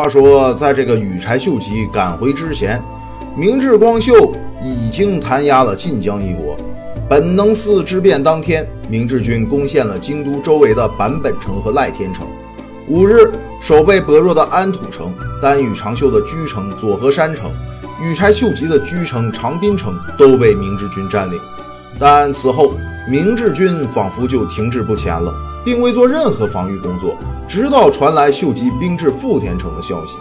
话说，在这个羽柴秀吉赶回之前，明智光秀已经弹压了晋江一国。本能寺之变当天，明治军攻陷了京都周围的坂本城和赖天城。五日，守备薄弱的安土城、丹羽长秀的居城佐和山城、羽柴秀吉的居城长滨城都被明治军占领。但此后，明治军仿佛就停滞不前了，并未做任何防御工作。直到传来秀吉兵至富田城的消息。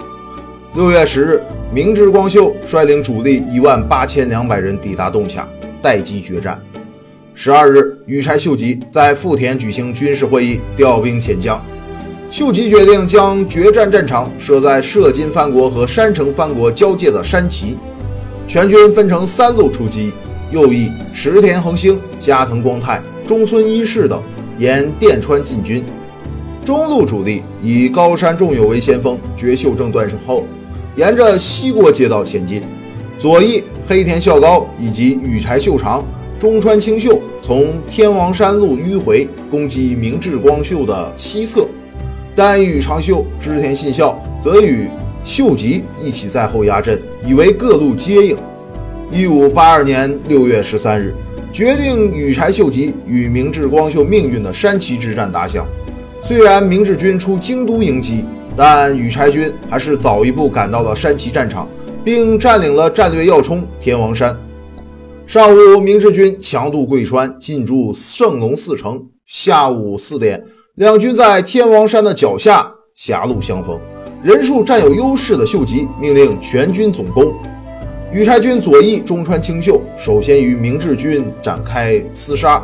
六月十日，明智光秀率领主力一万八千两百人抵达洞卡，待机决战。十二日，羽柴秀吉在富田举行军事会议，调兵遣将。秀吉决定将决战战场设在射津藩国和山城藩国交界的山崎，全军分成三路出击，右翼石田恒星、加藤光泰、中村一世等沿电川进军。中路主力以高山重友为先锋，绝秀正断手后，沿着西国街道前进。左翼黑田孝高以及羽柴秀长、中川清秀从天王山路迂回攻击明智光秀的西侧，但羽长秀、织田信孝则与秀吉一起在后压阵，以为各路接应。一五八二年六月十三日，决定羽柴秀吉与明智光秀命运的山崎之战打响。虽然明治军出京都迎击，但羽柴军还是早一步赶到了山崎战场，并占领了战略要冲天王山。上午，明治军强渡贵川，进驻圣龙寺城。下午四点，两军在天王山的脚下狭路相逢。人数占有优势的秀吉命令全军总攻。羽柴军左翼中川清秀首先与明治军展开厮杀，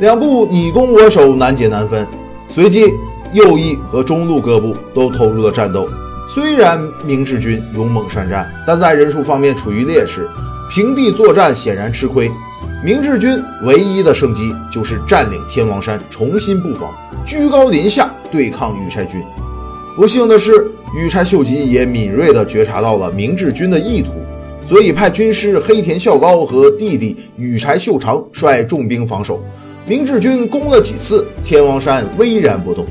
两部你攻我守，难解难分。随即，右翼和中路各部都投入了战斗。虽然明治军勇猛善战，但在人数方面处于劣势，平地作战显然吃亏。明治军唯一的胜机就是占领天王山，重新布防，居高临下对抗羽柴军。不幸的是，羽柴秀吉也敏锐地觉察到了明治军的意图，所以派军师黑田孝高和弟弟羽柴秀长率重兵防守。明治军攻了几次，天王山巍然不动。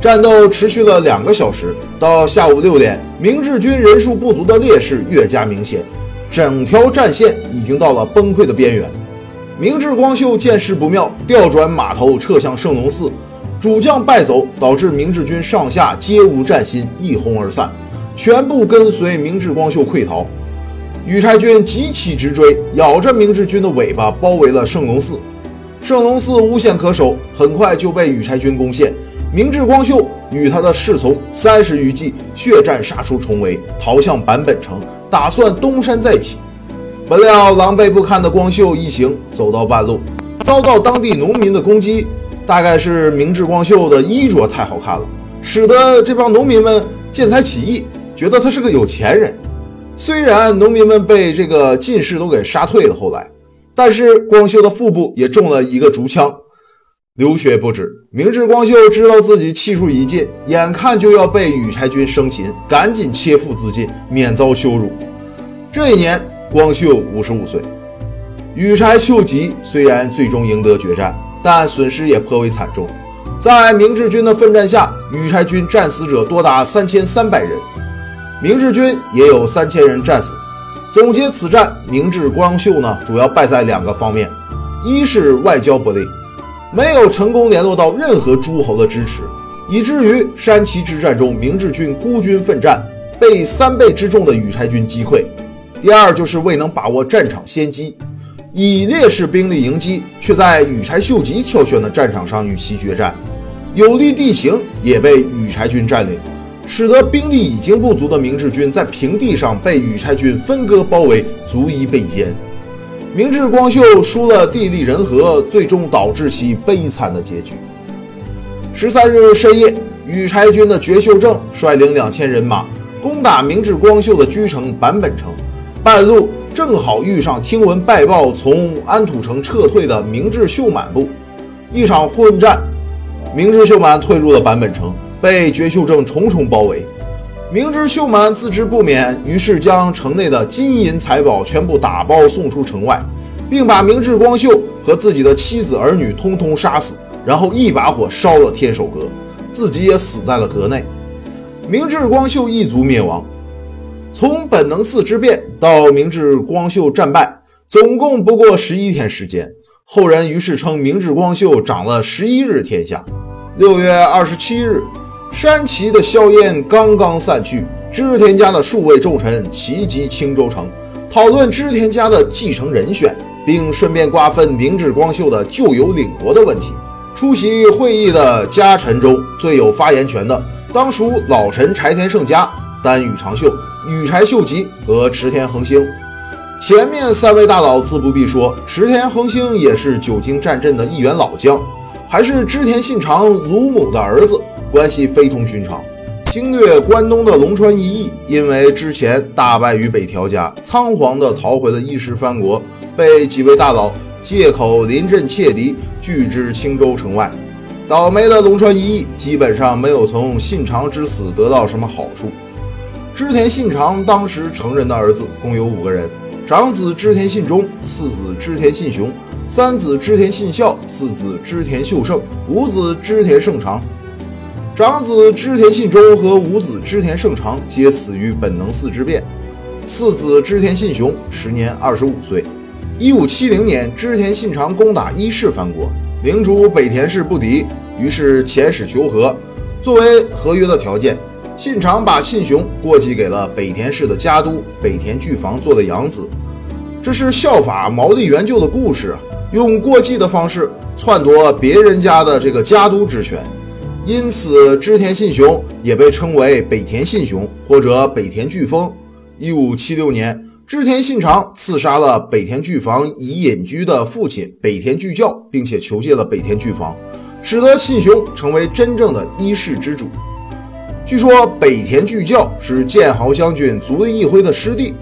战斗持续了两个小时，到下午六点，明治军人数不足的劣势越加明显，整条战线已经到了崩溃的边缘。明治光秀见势不妙，调转马头撤向圣龙寺，主将败走，导致明治军上下皆无战心，一哄而散，全部跟随明治光秀溃逃。羽柴军急起直追，咬着明治军的尾巴，包围了圣龙寺。圣龙寺无险可守，很快就被羽柴军攻陷。明智光秀与他的侍从三十余骑血战杀出重围，逃向坂本城，打算东山再起。不料狼狈不堪的光秀一行走到半路，遭到当地农民的攻击。大概是明智光秀的衣着太好看了，使得这帮农民们见财起意，觉得他是个有钱人。虽然农民们被这个进士都给杀退了，后来。但是光秀的腹部也中了一个竹枪，流血不止。明智光秀知道自己气数已尽，眼看就要被羽柴军生擒，赶紧切腹自尽，免遭羞辱。这一年，光秀五十五岁。羽柴秀吉虽然最终赢得决战，但损失也颇为惨重。在明治军的奋战下，羽柴军战死者多达三千三百人，明治军也有三千人战死。总结此战，明治光秀呢主要败在两个方面：一是外交不利，没有成功联络到任何诸侯的支持，以至于山崎之战中明治军孤军奋战，被三倍之众的羽柴军击溃；第二就是未能把握战场先机，以劣势兵力迎击，却在羽柴秀吉挑选的战场上与其决战，有利地形也被羽柴军占领。使得兵力已经不足的明治军在平地上被羽柴军分割包围，足以被歼。明治光秀输了地利人和，最终导致其悲惨的结局。十三日深夜，羽柴军的绝秀正率领两千人马攻打明治光秀的居城坂本城，半路正好遇上听闻败报从安土城撤退的明治秀满部，一场混战，明治秀满退入了坂本城。被绝秀正重重包围，明知秀满自知不免，于是将城内的金银财宝全部打包送出城外，并把明智光秀和自己的妻子儿女通通杀死，然后一把火烧了天守阁，自己也死在了阁内。明治光秀一族灭亡。从本能寺之变到明治光秀战败，总共不过十一天时间。后人于是称明治光秀掌了十一日天下。六月二十七日，山崎的硝烟刚刚散去，织田家的数位重臣齐集青州城，讨论织田家的继承人选，并顺便瓜分明治光秀的旧有领国的问题。出席会议的家臣中最有发言权的，当属老臣柴田胜家、丹羽长秀。羽柴秀吉和池田恒星，前面三位大佬自不必说，池田恒星也是久经战阵的一员老将，还是织田信长鲁母的儿子，关系非同寻常。经略关东的龙川一义，因为之前大败于北条家，仓皇地逃回了伊势藩国，被几位大佬借口临阵切敌，拒之青州城外。倒霉的龙川一义，基本上没有从信长之死得到什么好处。织田信长当时成人的儿子共有五个人：长子织田信忠，次子织田信雄，三子织田信孝，四子织田秀胜，五子织田胜长。长子织田信忠和五子织田胜长皆死于本能寺之变。次子织田信雄时年二十五岁。一五七零年，织田信长攻打伊势藩国，领主北田氏不敌，于是遣使求和。作为合约的条件。信长把信雄过继给了北田氏的家督北田巨房做的养子，这是效法毛利元就的故事，用过继的方式篡夺别人家的这个家督之权，因此织田信雄也被称为北田信雄或者北田巨丰。一五七六年，织田信长刺杀了北田巨房已隐居的父亲北田巨教，并且求借了北田巨房，使得信雄成为真正的一世之主。据说北田巨教是建豪将军足利义辉的师弟，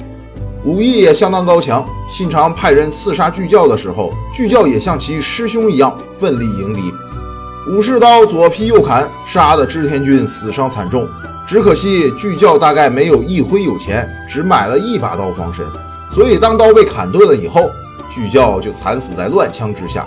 武艺也相当高强。信长派人刺杀巨教的时候，巨教也像其师兄一样奋力迎敌，武士刀左劈右砍，杀的织田军死伤惨重。只可惜巨教大概没有一辉有钱，只买了一把刀防身，所以当刀被砍断了以后，巨教就惨死在乱枪之下。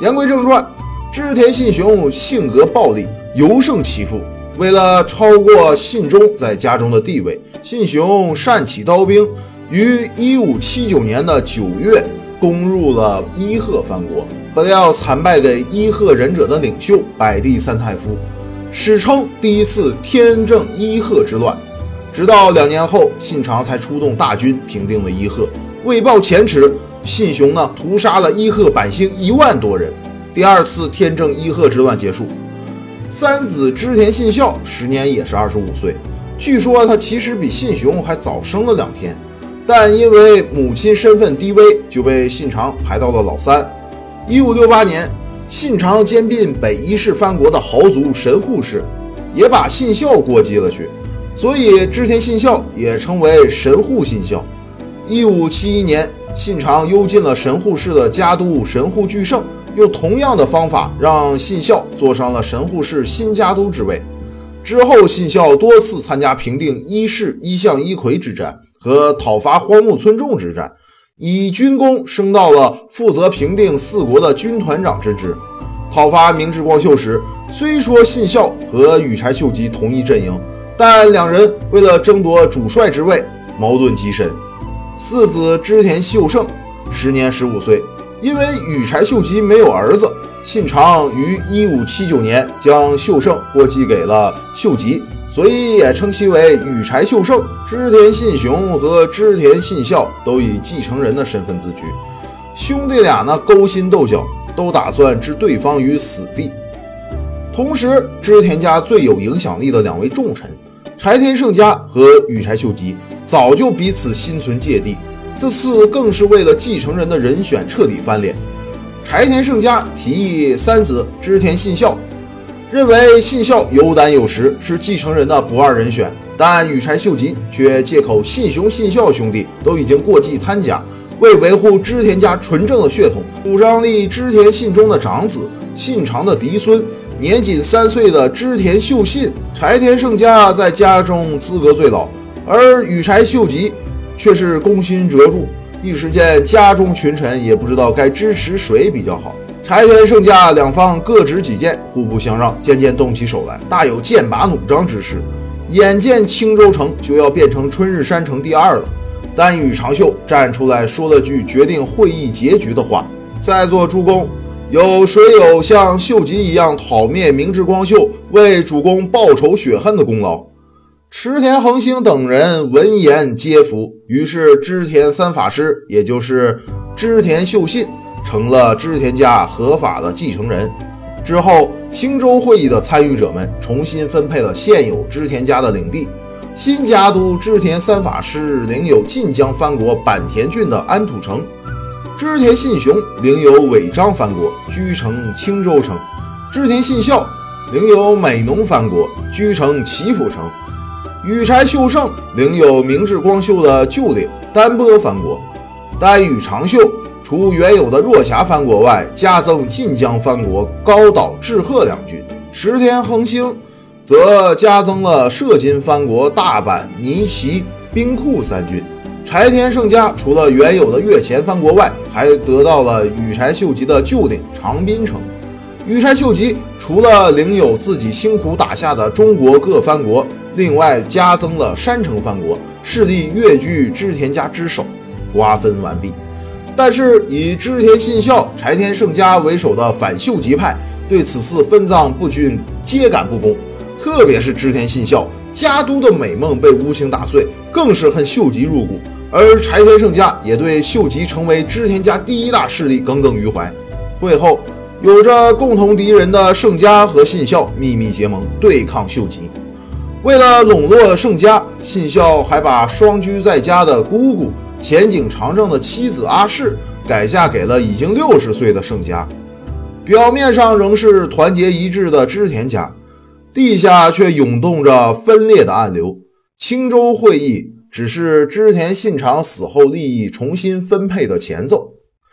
言归正传，织田信雄性格暴戾，尤胜其父。为了超过信忠在家中的地位，信雄善起刀兵，于一五七九年的九月攻入了伊贺藩国，不料惨败给伊贺忍者的领袖百地三太夫，史称第一次天正伊贺之乱。直到两年后，信长才出动大军平定了伊贺。为报前耻，信雄呢屠杀了伊贺百姓一万多人。第二次天正伊贺之乱结束。三子织田信孝时年也是二十五岁，据说他其实比信雄还早生了两天，但因为母亲身份低微，就被信长排到了老三。一五六八年，信长兼并北伊势藩国的豪族神户氏，也把信孝过继了去，所以织田信孝也称为神户信孝。一五七一年，信长幽禁了神户氏的家督神户巨盛。用同样的方法让信孝坐上了神户氏新家督之位。之后，信孝多次参加平定伊势伊相伊葵之战和讨伐荒木村重之战，以军功升到了负责平定四国的军团长之职。讨伐明治光秀时，虽说信孝和羽柴秀吉同一阵营，但两人为了争夺主帅之位，矛盾极深。四子织田秀胜时年十五岁。因为羽柴秀吉没有儿子，信长于一五七九年将秀胜过继给了秀吉，所以也称其为羽柴秀胜。织田信雄和织田信孝都以继承人的身份自居，兄弟俩呢勾心斗角，都打算置对方于死地。同时，织田家最有影响力的两位重臣柴田胜家和羽柴秀吉早就彼此心存芥蒂。这次更是为了继承人的人选彻底翻脸。柴田胜家提议三子织田信孝，认为信孝有胆有识，是继承人的不二人选。但羽柴秀吉却借口信雄、信孝兄弟都已经过继贪家，为维护织田家纯正的血统，主张立织田信忠的长子信长的嫡孙，年仅三岁的织田秀信。柴田胜家在家中资格最老，而羽柴秀吉。却是功勋卓著，一时间家中群臣也不知道该支持谁比较好。柴田胜家两方各执己见，互不相让，渐渐动起手来，大有剑拔弩张之势。眼见青州城就要变成春日山城第二了，丹羽长秀站出来说了句决定会议结局的话：“在座诸公，有谁有像秀吉一样讨灭明智光秀，为主公报仇雪恨的功劳？”池田恒星等人闻言皆服，于是织田三法师，也就是织田秀信，成了织田家合法的继承人。之后，青州会议的参与者们重新分配了现有织田家的领地。新家督织田三法师领有近江藩国坂田郡的安土城，织田信雄领有尾张藩国，居城青州城；织田信孝领有美浓藩国，居城岐阜城。羽柴秀胜领有明智光秀的旧领丹波藩国，但羽长秀除原有的若狭藩国外，加增晋江藩国高岛志贺两郡。石田恒兴则加增了摄津藩国大阪、尼崎、兵库三郡。柴田胜家除了原有的越前藩国外，还得到了羽柴秀吉的旧领长滨城。羽柴秀吉除了领有自己辛苦打下的中国各藩国。另外加增了山城藩国，势力跃居织田家之首。瓜分完毕，但是以织田信孝、柴田胜家为首的反秀吉派对此次分赃不均皆感不公，特别是织田信孝家督的美梦被无情打碎，更是恨秀吉入骨。而柴田胜家也对秀吉成为织田家第一大势力耿耿于怀。会后，有着共同敌人的胜家和信孝秘密结盟，对抗秀吉。为了笼络盛家，信孝还把双居在家的姑姑前景长政的妻子阿氏改嫁给了已经六十岁的盛家。表面上仍是团结一致的织田家，地下却涌动着分裂的暗流。青州会议只是织田信长死后利益重新分配的前奏。